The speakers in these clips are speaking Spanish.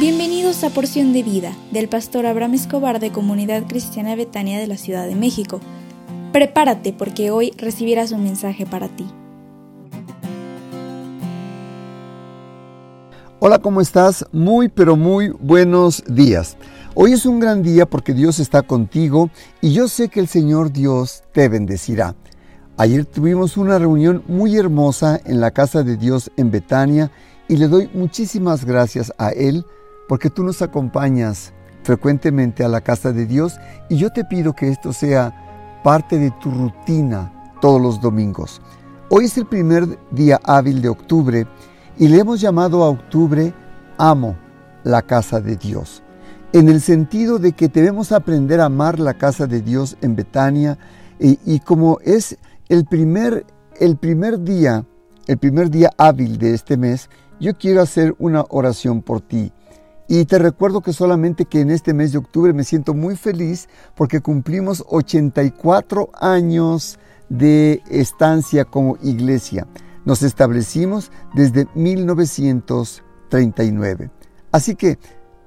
Bienvenidos a Porción de Vida del pastor Abraham Escobar de Comunidad Cristiana Betania de la Ciudad de México. Prepárate porque hoy recibirás un mensaje para ti. Hola, ¿cómo estás? Muy, pero muy buenos días. Hoy es un gran día porque Dios está contigo y yo sé que el Señor Dios te bendecirá. Ayer tuvimos una reunión muy hermosa en la casa de Dios en Betania y le doy muchísimas gracias a Él porque tú nos acompañas frecuentemente a la casa de Dios y yo te pido que esto sea parte de tu rutina todos los domingos. Hoy es el primer día hábil de octubre y le hemos llamado a octubre Amo la casa de Dios, en el sentido de que debemos aprender a amar la casa de Dios en Betania y, como es el primer, el primer día, el primer día hábil de este mes, yo quiero hacer una oración por ti. Y te recuerdo que solamente que en este mes de octubre me siento muy feliz porque cumplimos 84 años de estancia como iglesia. Nos establecimos desde 1939. Así que,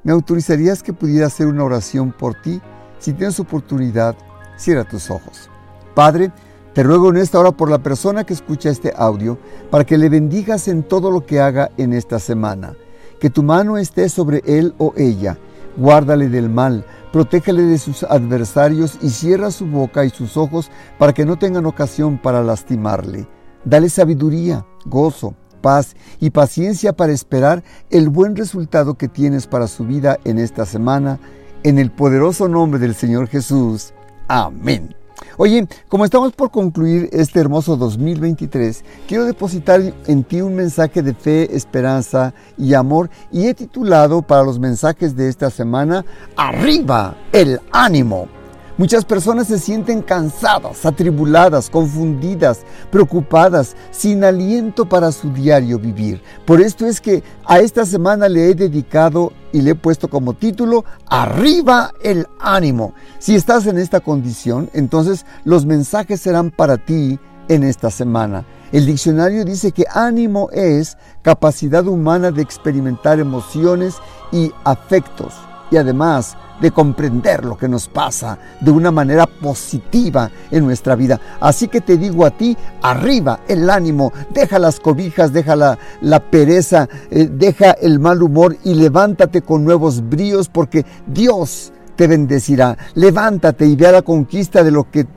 ¿me autorizarías que pudiera hacer una oración por ti? Si tienes oportunidad, cierra tus ojos. Padre, te ruego en esta hora por la persona que escucha este audio, para que le bendigas en todo lo que haga en esta semana que tu mano esté sobre él o ella. Guárdale del mal, protégale de sus adversarios y cierra su boca y sus ojos para que no tengan ocasión para lastimarle. Dale sabiduría, gozo, paz y paciencia para esperar el buen resultado que tienes para su vida en esta semana. En el poderoso nombre del Señor Jesús. Amén. Oye, como estamos por concluir este hermoso 2023, quiero depositar en ti un mensaje de fe, esperanza y amor y he titulado para los mensajes de esta semana, Arriba el ánimo. Muchas personas se sienten cansadas, atribuladas, confundidas, preocupadas, sin aliento para su diario vivir. Por esto es que a esta semana le he dedicado y le he puesto como título Arriba el ánimo. Si estás en esta condición, entonces los mensajes serán para ti en esta semana. El diccionario dice que ánimo es capacidad humana de experimentar emociones y afectos y además de comprender lo que nos pasa de una manera positiva en nuestra vida. Así que te digo a ti, arriba el ánimo, deja las cobijas, deja la, pereza, eh, deja el mal humor y levántate con nuevos bríos porque Dios te bendecirá. Levántate y ve a la conquista de lo que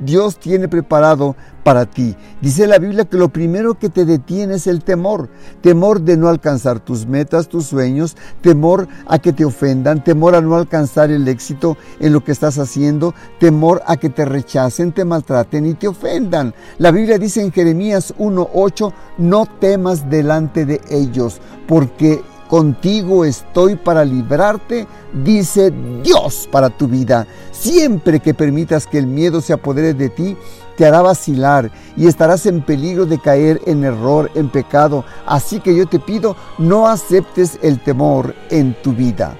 Dios tiene preparado para ti. Dice la Biblia que lo primero que te detiene es el temor. Temor de no alcanzar tus metas, tus sueños, temor a que te ofendan, temor a no alcanzar el éxito en lo que estás haciendo, temor a que te rechacen, te maltraten y te ofendan. La Biblia dice en Jeremías 1.8, no temas delante de ellos, porque contigo estoy para librarte, dice Dios para tu vida. Siempre que permitas que el miedo se apodere de ti, te hará vacilar y estarás en peligro de caer en error, en pecado. Así que yo te pido, no aceptes el temor en tu vida.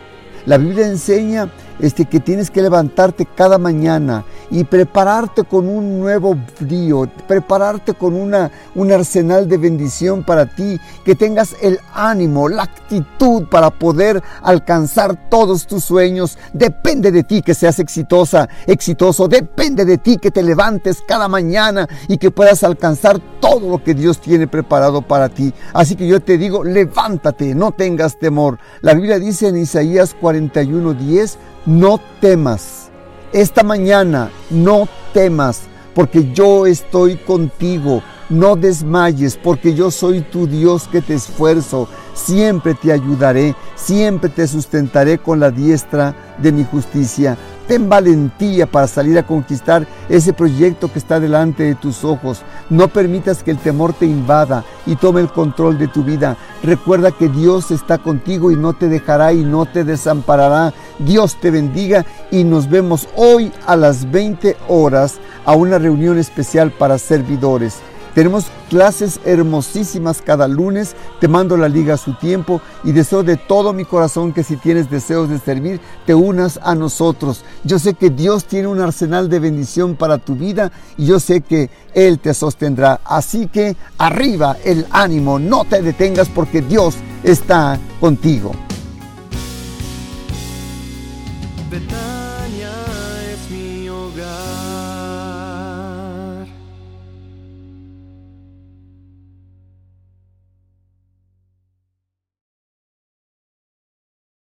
La Biblia enseña este, que tienes que levantarte cada mañana y prepararte con un nuevo brío, prepararte con una, un arsenal de bendición para ti, que tengas el ánimo, la actitud para poder alcanzar todos tus sueños. Depende de ti que seas exitosa, exitoso, depende de ti que te levantes cada mañana y que puedas alcanzar todo lo que Dios tiene preparado para ti. Así que yo te digo, levántate, no tengas temor. La Biblia dice en Isaías 41:10, no temas. Esta mañana no temas, porque yo estoy contigo. No desmayes, porque yo soy tu Dios que te esfuerzo. Siempre te ayudaré, siempre te sustentaré con la diestra de mi justicia. Ten valentía para salir a conquistar ese proyecto que está delante de tus ojos. No permitas que el temor te invada y tome el control de tu vida. Recuerda que Dios está contigo y no te dejará y no te desamparará. Dios te bendiga y nos vemos hoy a las 20 horas a una reunión especial para servidores. Tenemos clases hermosísimas cada lunes. Te mando la liga a su tiempo y deseo de todo mi corazón que si tienes deseos de servir, te unas a nosotros. Yo sé que Dios tiene un arsenal de bendición para tu vida y yo sé que Él te sostendrá. Así que arriba el ánimo, no te detengas porque Dios está contigo.